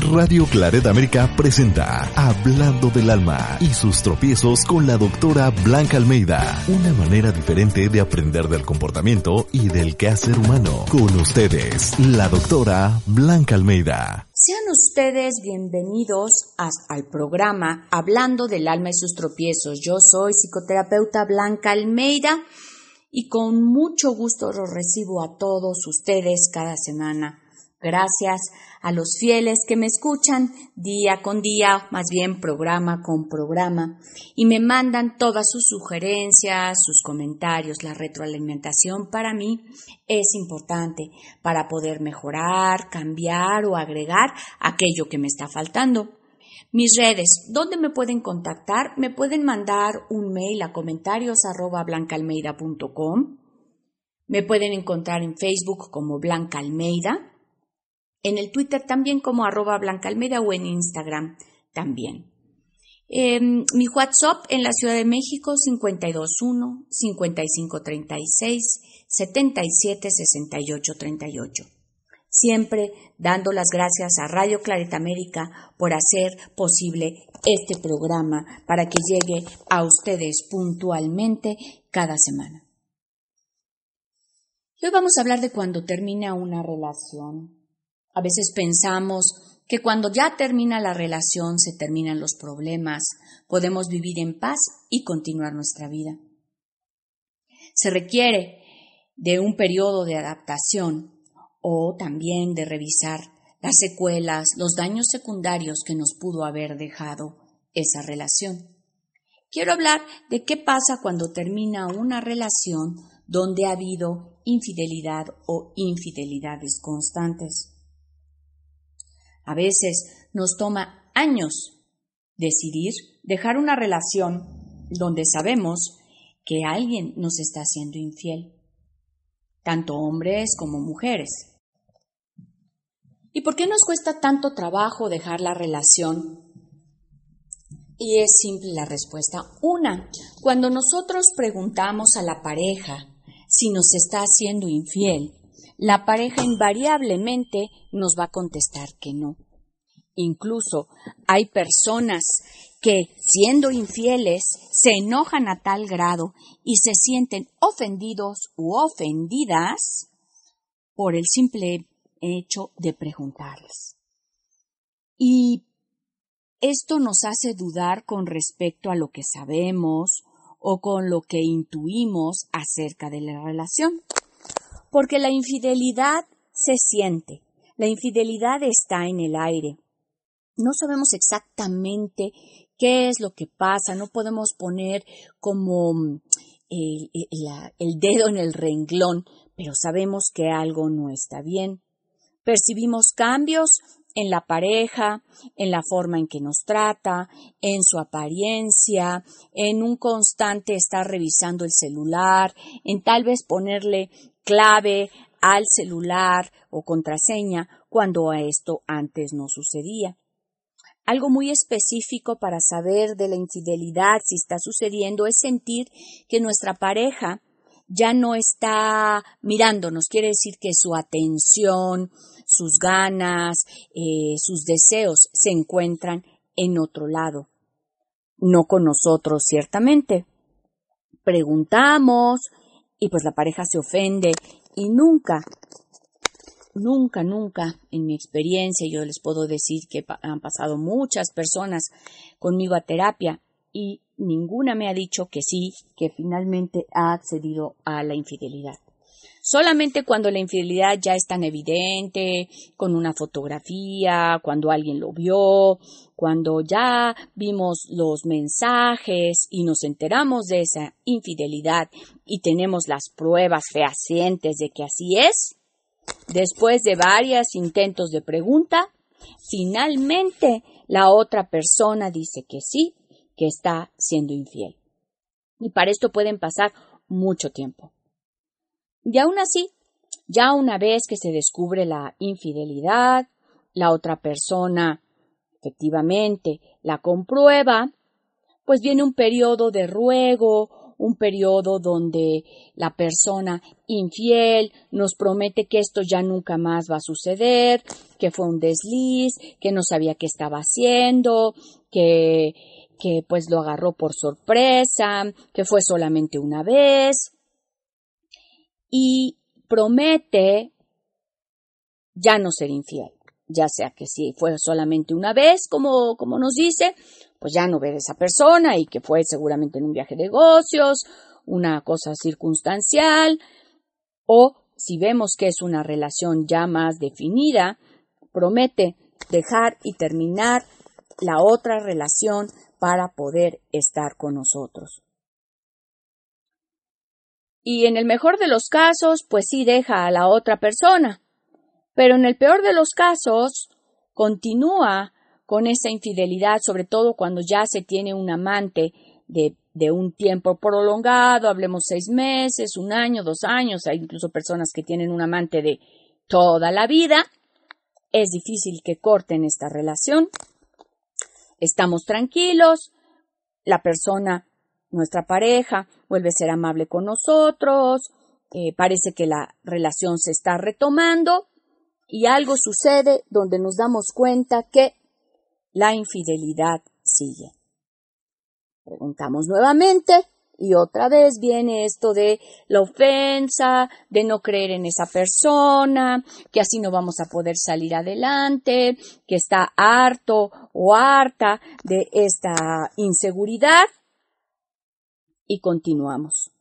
Radio Claret América presenta Hablando del Alma y sus tropiezos con la doctora Blanca Almeida. Una manera diferente de aprender del comportamiento y del quehacer humano. Con ustedes, la doctora Blanca Almeida. Sean ustedes bienvenidos a, al programa Hablando del Alma y sus tropiezos. Yo soy psicoterapeuta Blanca Almeida y con mucho gusto los recibo a todos ustedes cada semana. Gracias a los fieles que me escuchan día con día, más bien programa con programa, y me mandan todas sus sugerencias, sus comentarios. La retroalimentación para mí es importante para poder mejorar, cambiar o agregar aquello que me está faltando. Mis redes, ¿dónde me pueden contactar? Me pueden mandar un mail a comentarios arroba. Me pueden encontrar en Facebook como Blanca Almeida en el Twitter también como arroba o en Instagram también. Em, mi WhatsApp en la Ciudad de México 521 5536 776838 Siempre dando las gracias a Radio Clarita América por hacer posible este programa para que llegue a ustedes puntualmente cada semana. hoy vamos a hablar de cuando termina una relación a veces pensamos que cuando ya termina la relación se terminan los problemas, podemos vivir en paz y continuar nuestra vida. Se requiere de un periodo de adaptación o también de revisar las secuelas, los daños secundarios que nos pudo haber dejado esa relación. Quiero hablar de qué pasa cuando termina una relación donde ha habido infidelidad o infidelidades constantes. A veces nos toma años decidir dejar una relación donde sabemos que alguien nos está haciendo infiel, tanto hombres como mujeres. ¿Y por qué nos cuesta tanto trabajo dejar la relación? Y es simple la respuesta. Una, cuando nosotros preguntamos a la pareja si nos está haciendo infiel, la pareja invariablemente nos va a contestar que no. Incluso hay personas que, siendo infieles, se enojan a tal grado y se sienten ofendidos u ofendidas por el simple hecho de preguntarles. Y esto nos hace dudar con respecto a lo que sabemos o con lo que intuimos acerca de la relación porque la infidelidad se siente, la infidelidad está en el aire. No sabemos exactamente qué es lo que pasa, no podemos poner como mm, el, el, dedo en el renglón, pero sabemos que algo no está bien. Percibimos cambios en la pareja, en la forma en que nos trata, en su apariencia, en un constante estar revisando el celular, en tal vez ponerle clave al celular o contraseña cuando a esto antes no sucedía. Algo muy específico para saber de la infidelidad si está sucediendo es sentir que nuestra pareja ya no está mirándonos, quiere decir que su atención, sus ganas, eh, sus deseos se encuentran en otro lado, no con nosotros ciertamente. Preguntamos, y pues la pareja se ofende y nunca, nunca, nunca en mi experiencia yo les puedo decir que han pasado muchas personas conmigo a terapia y ninguna me ha dicho que sí, que finalmente ha accedido a la infidelidad. Solamente cuando la infidelidad ya es tan evidente, con una fotografía, cuando alguien lo vio, cuando ya vimos los mensajes y nos enteramos de esa infidelidad y tenemos las pruebas fehacientes de que así es, después de varios intentos de pregunta, finalmente la otra persona dice que sí, que está siendo infiel. Y para esto pueden pasar mucho tiempo. Y aún así, ya una vez que se descubre la infidelidad, la otra persona efectivamente la comprueba, pues viene un periodo de ruego, un periodo donde la persona infiel nos promete que esto ya nunca más va a suceder, que fue un desliz, que no sabía qué estaba haciendo, que, que pues lo agarró por sorpresa, que fue solamente una vez. Y promete ya no ser infiel, ya sea que si fue solamente una vez, como, como nos dice, pues ya no ver a esa persona y que fue seguramente en un viaje de negocios, una cosa circunstancial, o si vemos que es una relación ya más definida, promete dejar y terminar la otra relación para poder estar con nosotros. Y en el mejor de los casos, pues sí deja a la otra persona, pero en el peor de los casos, continúa con esa infidelidad, sobre todo cuando ya se tiene un amante de, de, un tiempo prolongado, hablemos seis meses, un año, dos años, hay incluso personas que tienen un amante de toda la vida, es difícil que corten esta relación. Estamos tranquilos, la persona, nuestra pareja, vuelve a ser amable con nosotros, eh, parece que la relación se está retomando y algo sucede donde nos damos cuenta que la infidelidad sigue. Preguntamos nuevamente y otra vez viene esto de la ofensa, de no creer en esa persona, que así no vamos a poder salir adelante, que está harto o harta de esta inseguridad y continuamos.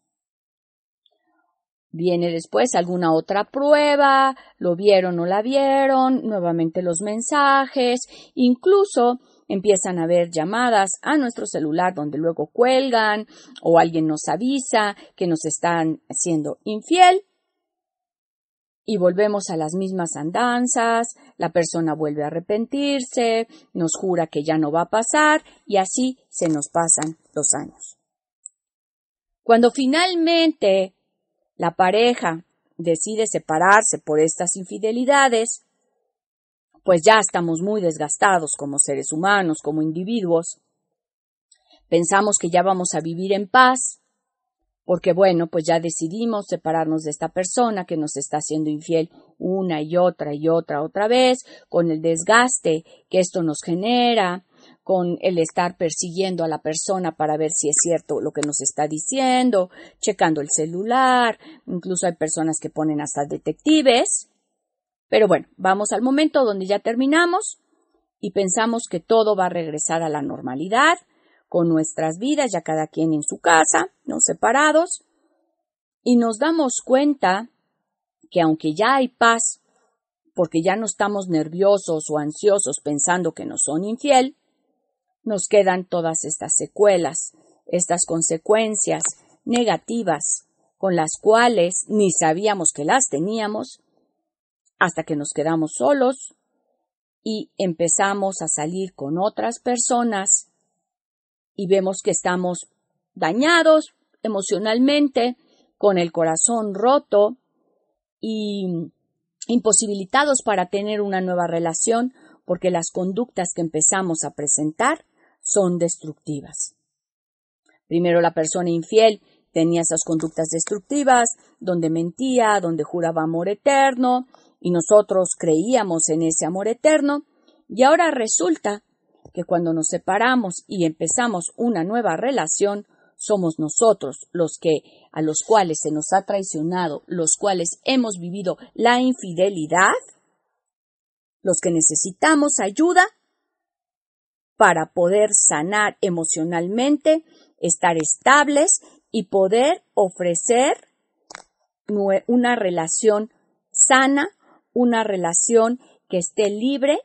Viene después alguna otra prueba, lo vieron o la vieron, nuevamente los mensajes, incluso empiezan a haber llamadas a nuestro celular donde luego cuelgan o alguien nos avisa que nos están siendo infiel y volvemos a las mismas andanzas, la persona vuelve a arrepentirse, nos jura que ya no va a pasar y así se nos pasan los años. Cuando finalmente la pareja decide separarse por estas infidelidades, pues ya estamos muy desgastados como seres humanos, como individuos. Pensamos que ya vamos a vivir en paz, porque bueno, pues ya decidimos separarnos de esta persona que nos está haciendo infiel una y otra y otra otra vez, con el desgaste que esto nos genera, con el estar persiguiendo a la persona para ver si es cierto lo que nos está diciendo, checando el celular, incluso hay personas que ponen hasta detectives. Pero bueno, vamos al momento donde ya terminamos y pensamos que todo va a regresar a la normalidad, con nuestras vidas, ya cada quien en su casa, no separados, y nos damos cuenta que aunque ya hay paz, porque ya no estamos nerviosos o ansiosos pensando que nos son infiel, nos quedan todas estas secuelas, estas consecuencias negativas con las cuales ni sabíamos que las teníamos, hasta que nos quedamos solos y empezamos a salir con otras personas y vemos que estamos dañados emocionalmente, con el corazón roto y imposibilitados para tener una nueva relación porque las conductas que empezamos a presentar son destructivas. Primero la persona infiel tenía esas conductas destructivas, donde mentía, donde juraba amor eterno, y nosotros creíamos en ese amor eterno, y ahora resulta que cuando nos separamos y empezamos una nueva relación, somos nosotros los que a los cuales se nos ha traicionado, los cuales hemos vivido la infidelidad, los que necesitamos ayuda para poder sanar emocionalmente, estar estables y poder ofrecer una relación sana, una relación que esté libre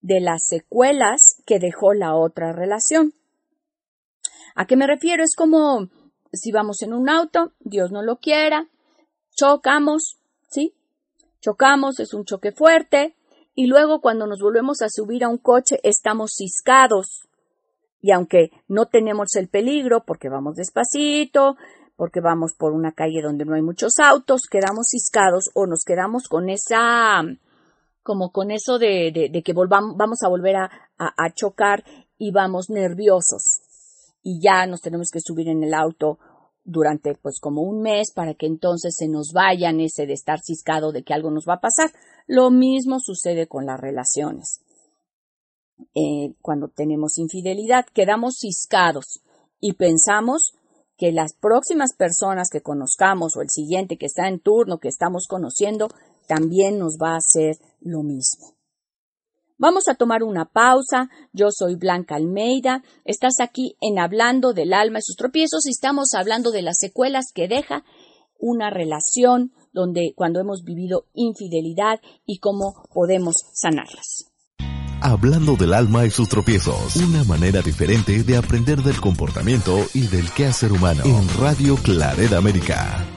de las secuelas que dejó la otra relación. ¿A qué me refiero? Es como si vamos en un auto, Dios no lo quiera, chocamos, ¿sí? Chocamos, es un choque fuerte, y luego cuando nos volvemos a subir a un coche estamos ciscados. Y aunque no tenemos el peligro porque vamos despacito, porque vamos por una calle donde no hay muchos autos, quedamos ciscados o nos quedamos con esa como con eso de, de, que volvamos, vamos a volver a, a, chocar y vamos nerviosos. Y ya nos tenemos que subir en el auto durante pues como un mes para que entonces se nos vayan ese de estar ciscado de que algo nos va a pasar. Lo mismo sucede con las relaciones. Eh, cuando tenemos infidelidad, quedamos ciscados y pensamos que las próximas personas que conozcamos o el siguiente que está en turno, que estamos conociendo, también nos va a hacer lo mismo. Vamos a tomar una pausa. Yo soy Blanca Almeida. Estás aquí en Hablando del alma y sus tropiezos y estamos hablando de las secuelas que deja una relación donde cuando hemos vivido infidelidad y cómo podemos sanarlas. Hablando del alma y sus tropiezos, una manera diferente de aprender del comportamiento y del quehacer humano en Radio Claret América.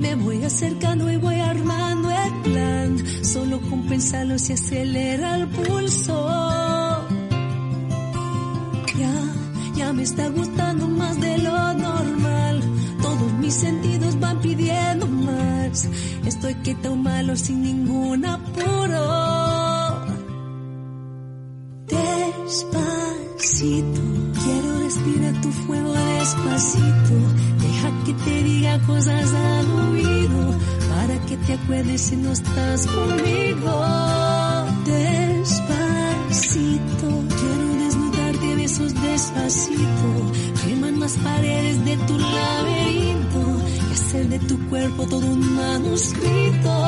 Me voy acercando y voy armando el plan. Solo con pensarlo se acelera el pulso. Ya, ya me está gustando más de lo normal. Todos mis sentidos van pidiendo más. Estoy quieto malo sin ningún apuro. Despacito, quiero respirar tu fuego despacito que te diga cosas al oído para que te acuerdes si no estás conmigo. Despacito, quiero desnudarte besos despacito, queman las paredes de tu laberinto y hacer de tu cuerpo todo un manuscrito.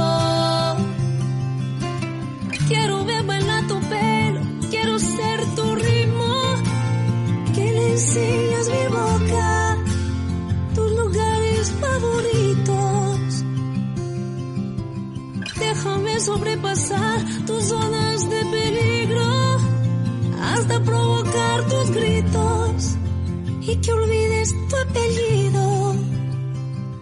Sobrepasar tus zonas de peligro hasta provocar tus gritos y que olvides tu apellido.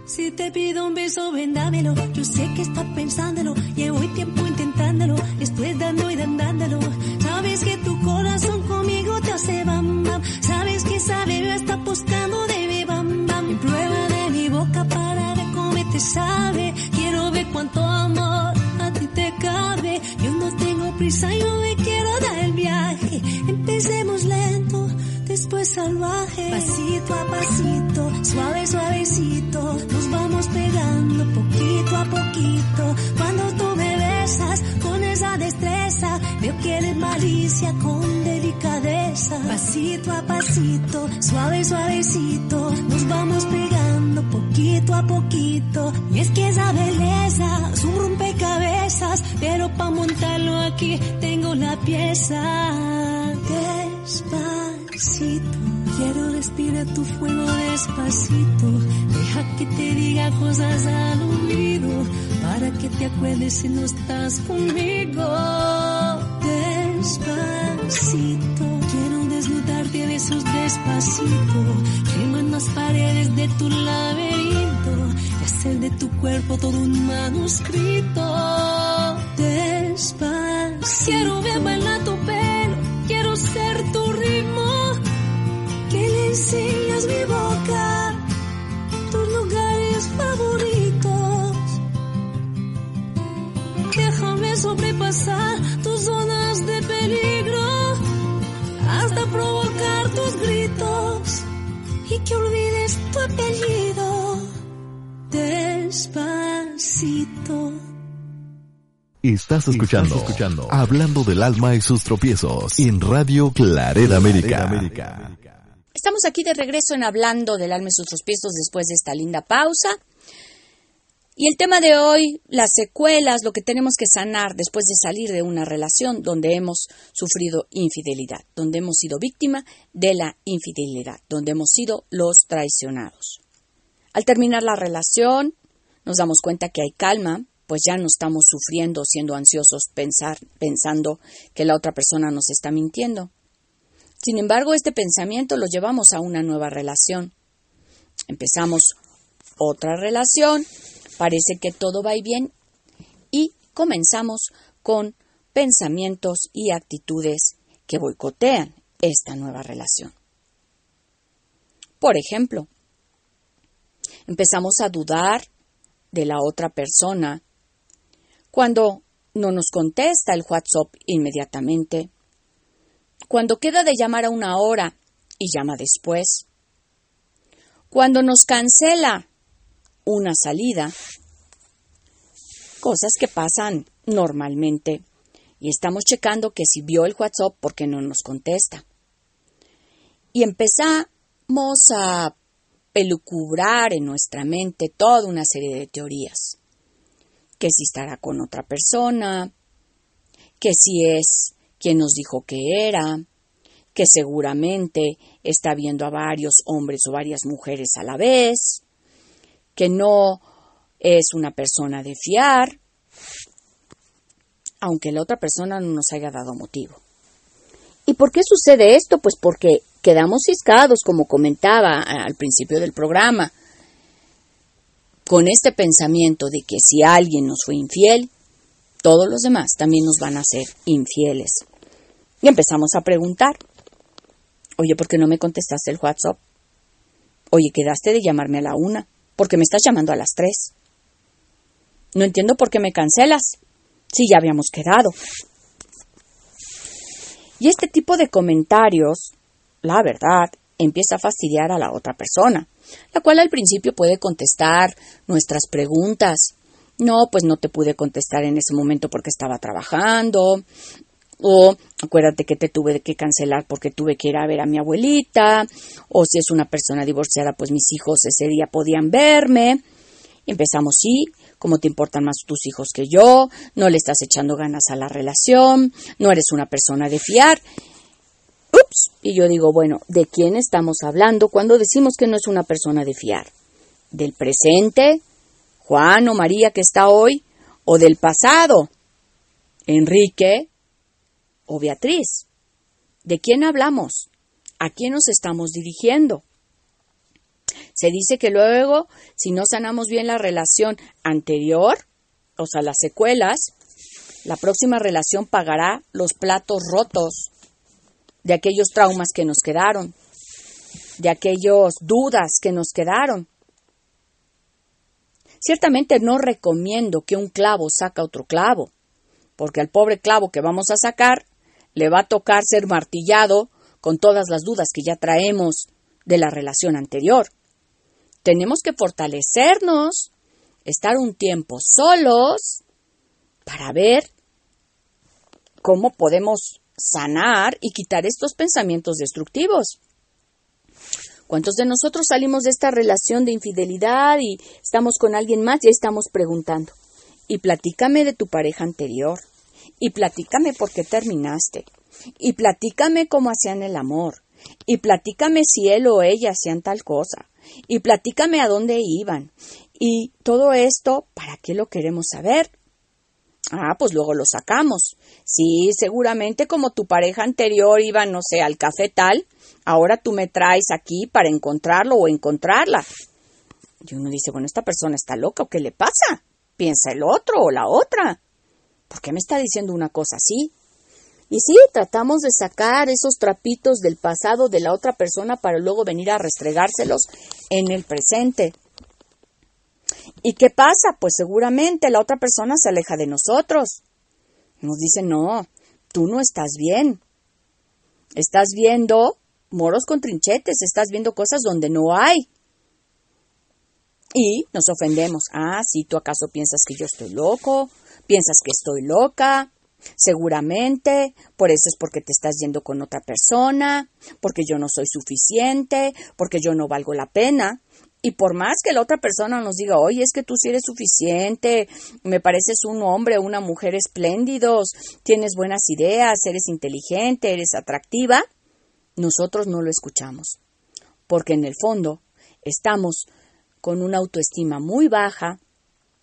Si te pido un beso, vendámelo. Yo sé que estás pensándolo. Llevo tiempo intentándolo. Estoy dando y dándolo. Prisa, yo me quiero dar el viaje. Empecemos lento, después salvaje. Pasito a pasito, suave, suavecito. Nos vamos pegando poquito a poquito. Cuando tú me besas con esa destreza, veo que eres malicia con delicadeza. Pasito a pasito, suave, suavecito. Nos vamos pegando poquito a poquito. Y es que esa belleza es un pero pa' montarlo aquí tengo la pieza. Despacito, quiero respirar tu fuego despacito. Deja que te diga cosas al oído, para que te acuerdes si no estás conmigo. Despacito, quiero desnudarte besos despacito. Queman las paredes de tu laberinto y hacer de tu cuerpo todo un manuscrito. Quiero ver bailar tu pelo, quiero ser tu ritmo. Que le enseñas mi boca, tus lugares favoritos. Déjame sobrepasar tus zonas de peligro hasta provocar tus gritos y que olvides tu apellido despacito. Estás escuchando, escuchando Hablando del alma y sus tropiezos en Radio Claret América. Estamos aquí de regreso en Hablando del alma y sus tropiezos después de esta linda pausa. Y el tema de hoy, las secuelas, lo que tenemos que sanar después de salir de una relación donde hemos sufrido infidelidad, donde hemos sido víctima de la infidelidad, donde hemos sido los traicionados. Al terminar la relación, nos damos cuenta que hay calma, pues ya no estamos sufriendo, siendo ansiosos, pensar, pensando que la otra persona nos está mintiendo. Sin embargo, este pensamiento lo llevamos a una nueva relación. Empezamos otra relación Parece que todo va bien y comenzamos con pensamientos y actitudes que boicotean esta nueva relación. Por ejemplo, empezamos a dudar de la otra persona cuando no nos contesta el WhatsApp inmediatamente, cuando queda de llamar a una hora y llama después, cuando nos cancela una salida, cosas que pasan normalmente. Y estamos checando que si vio el WhatsApp, porque no nos contesta? Y empezamos a pelucubrar en nuestra mente toda una serie de teorías. Que si estará con otra persona, que si es quien nos dijo que era, que seguramente está viendo a varios hombres o varias mujeres a la vez, que no es una persona de fiar, aunque la otra persona no nos haya dado motivo. ¿Y por qué sucede esto? Pues porque quedamos ciscados, como comentaba al principio del programa, con este pensamiento de que si alguien nos fue infiel, todos los demás también nos van a ser infieles. Y empezamos a preguntar, oye, ¿por qué no me contestaste el WhatsApp? Oye, quedaste de llamarme a la una porque me estás llamando a las tres. No entiendo por qué me cancelas, si ya habíamos quedado. Y este tipo de comentarios, la verdad, empieza a fastidiar a la otra persona, la cual al principio puede contestar nuestras preguntas. No, pues no te pude contestar en ese momento porque estaba trabajando, o acuérdate que te tuve que cancelar porque tuve que ir a ver a mi abuelita, o si es una persona divorciada, pues mis hijos ese día podían verme. empezamos, sí, como te importan más tus hijos que yo, no le estás echando ganas a la relación, no eres una persona de fiar. Ups, y yo digo, bueno, ¿de quién estamos hablando cuando decimos que no es una persona de fiar? ¿Del presente? Juan o María que está hoy, o del pasado, Enrique, o Beatriz? ¿De quién hablamos? ¿A quién nos estamos dirigiendo? Se dice que luego, si no sanamos bien la relación anterior, o sea, las secuelas, la próxima relación pagará los platos rotos de aquellos traumas que nos quedaron, de aquellas dudas que nos quedaron. Ciertamente no recomiendo que un clavo saca otro clavo, porque al pobre clavo que vamos a sacar le va a tocar ser martillado con todas las dudas que ya traemos de la relación anterior. Tenemos que fortalecernos, estar un tiempo solos para ver cómo podemos sanar y quitar estos pensamientos destructivos. ¿Cuántos de nosotros salimos de esta relación de infidelidad y estamos con alguien más y estamos preguntando? Y platícame de tu pareja anterior y platícame por qué terminaste, y platícame cómo hacían el amor, y platícame si él o ella hacían tal cosa, y platícame a dónde iban. Y todo esto, ¿para qué lo queremos saber? Ah, pues luego lo sacamos. Sí, seguramente como tu pareja anterior iba, no sé, al café tal, ahora tú me traes aquí para encontrarlo o encontrarla. Y uno dice, bueno, esta persona está loca o qué le pasa? Piensa el otro o la otra. ¿Por qué me está diciendo una cosa así? Y sí, tratamos de sacar esos trapitos del pasado de la otra persona para luego venir a restregárselos en el presente. ¿Y qué pasa? Pues seguramente la otra persona se aleja de nosotros. Nos dice, no, tú no estás bien. Estás viendo moros con trinchetes, estás viendo cosas donde no hay. Y nos ofendemos. Ah, sí, tú acaso piensas que yo estoy loco, piensas que estoy loca, seguramente, por eso es porque te estás yendo con otra persona, porque yo no soy suficiente, porque yo no valgo la pena. Y por más que la otra persona nos diga, oye, es que tú sí eres suficiente, me pareces un hombre una mujer espléndidos, tienes buenas ideas, eres inteligente, eres atractiva, nosotros no lo escuchamos. Porque en el fondo estamos con una autoestima muy baja,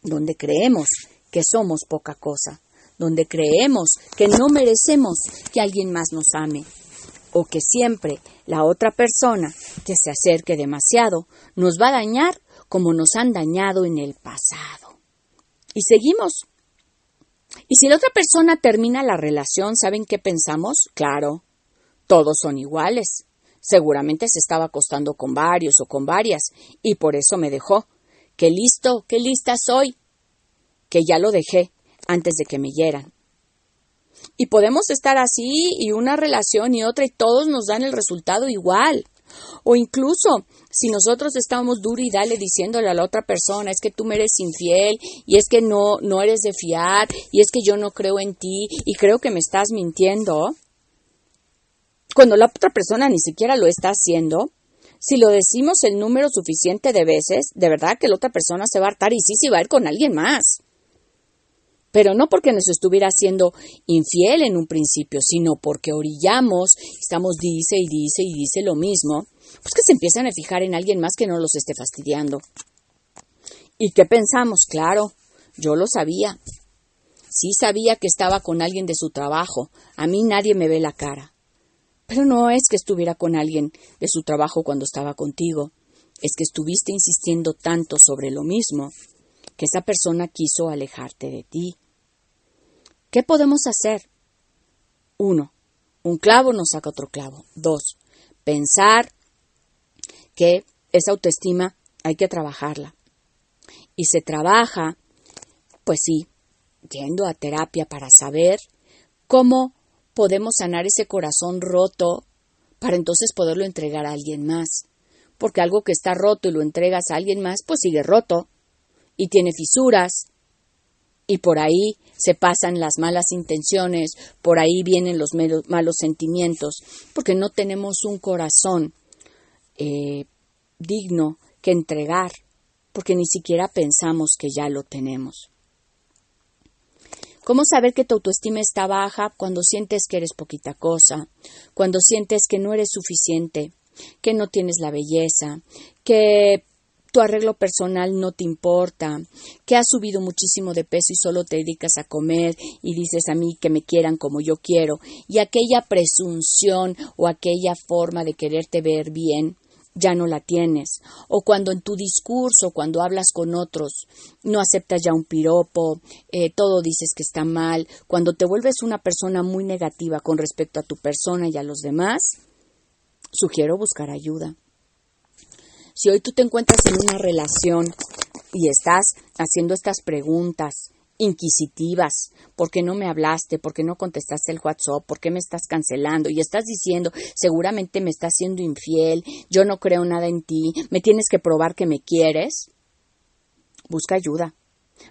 donde creemos que somos poca cosa, donde creemos que no merecemos que alguien más nos ame, o que siempre la otra persona que se acerque demasiado nos va a dañar como nos han dañado en el pasado. Y seguimos. Y si la otra persona termina la relación, ¿saben qué pensamos? Claro, todos son iguales. Seguramente se estaba acostando con varios o con varias, y por eso me dejó. ¡Qué listo! ¡Qué lista soy! Que ya lo dejé antes de que me hieran. Y podemos estar así y una relación y otra y todos nos dan el resultado igual. O incluso si nosotros estamos duro y dale diciéndole a la otra persona es que tú me eres infiel y es que no, no eres de fiar y es que yo no creo en ti y creo que me estás mintiendo, cuando la otra persona ni siquiera lo está haciendo, si lo decimos el número suficiente de veces, de verdad que la otra persona se va a hartar y sí, sí va a ir con alguien más pero no porque nos estuviera siendo infiel en un principio, sino porque orillamos, estamos dice y dice y dice lo mismo, pues que se empiezan a fijar en alguien más que no los esté fastidiando. ¿Y qué pensamos? Claro, yo lo sabía. Sí sabía que estaba con alguien de su trabajo. A mí nadie me ve la cara. Pero no es que estuviera con alguien de su trabajo cuando estaba contigo. Es que estuviste insistiendo tanto sobre lo mismo que esa persona quiso alejarte de ti. ¿Qué podemos hacer? Uno, un clavo nos saca otro clavo. Dos, pensar que esa autoestima hay que trabajarla. Y se trabaja, pues sí, yendo a terapia para saber cómo podemos sanar ese corazón roto para entonces poderlo entregar a alguien más. Porque algo que está roto y lo entregas a alguien más, pues sigue roto y tiene fisuras y por ahí se pasan las malas intenciones, por ahí vienen los malos sentimientos, porque no tenemos un corazón eh, digno que entregar, porque ni siquiera pensamos que ya lo tenemos. ¿Cómo saber que tu autoestima está baja cuando sientes que eres poquita cosa, cuando sientes que no eres suficiente, que no tienes la belleza, que tu arreglo personal no te importa, que has subido muchísimo de peso y solo te dedicas a comer y dices a mí que me quieran como yo quiero, y aquella presunción o aquella forma de quererte ver bien ya no la tienes, o cuando en tu discurso, cuando hablas con otros, no aceptas ya un piropo, eh, todo dices que está mal, cuando te vuelves una persona muy negativa con respecto a tu persona y a los demás, sugiero buscar ayuda. Si hoy tú te encuentras en una relación y estás haciendo estas preguntas inquisitivas, ¿por qué no me hablaste? ¿Por qué no contestaste el WhatsApp? ¿Por qué me estás cancelando? Y estás diciendo, seguramente me estás siendo infiel, yo no creo nada en ti, me tienes que probar que me quieres. Busca ayuda,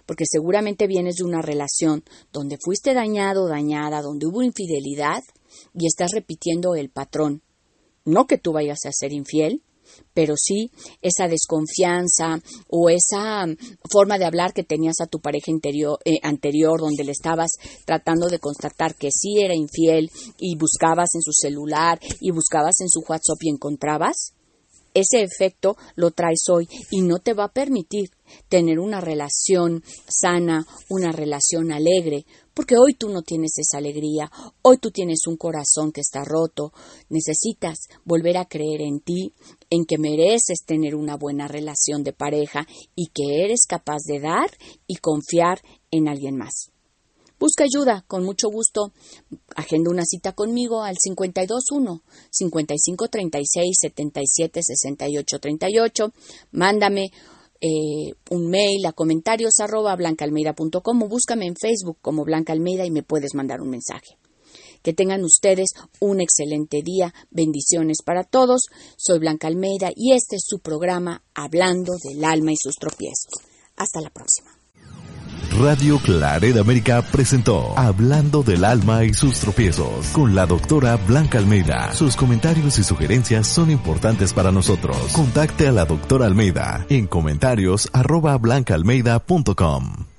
porque seguramente vienes de una relación donde fuiste dañado o dañada, donde hubo infidelidad y estás repitiendo el patrón. No que tú vayas a ser infiel, pero sí esa desconfianza o esa mm, forma de hablar que tenías a tu pareja eh, anterior, donde le estabas tratando de constatar que sí era infiel y buscabas en su celular y buscabas en su WhatsApp y encontrabas, ese efecto lo traes hoy y no te va a permitir tener una relación sana, una relación alegre, porque hoy tú no tienes esa alegría, hoy tú tienes un corazón que está roto, necesitas volver a creer en ti, en que mereces tener una buena relación de pareja y que eres capaz de dar y confiar en alguien más. Busca ayuda, con mucho gusto. Agenda una cita conmigo al 521 5536 77 68 38. Mándame eh, un mail a comentarios arroba blancaalmeida.com o búscame en Facebook como Blanca Almeida y me puedes mandar un mensaje. Que tengan ustedes un excelente día. Bendiciones para todos. Soy Blanca Almeida y este es su programa Hablando del alma y sus tropiezos. Hasta la próxima. Radio Claret América presentó Hablando del alma y sus tropiezos con la doctora Blanca Almeida. Sus comentarios y sugerencias son importantes para nosotros. Contacte a la doctora Almeida en comentarios arroba blancaalmeida.com.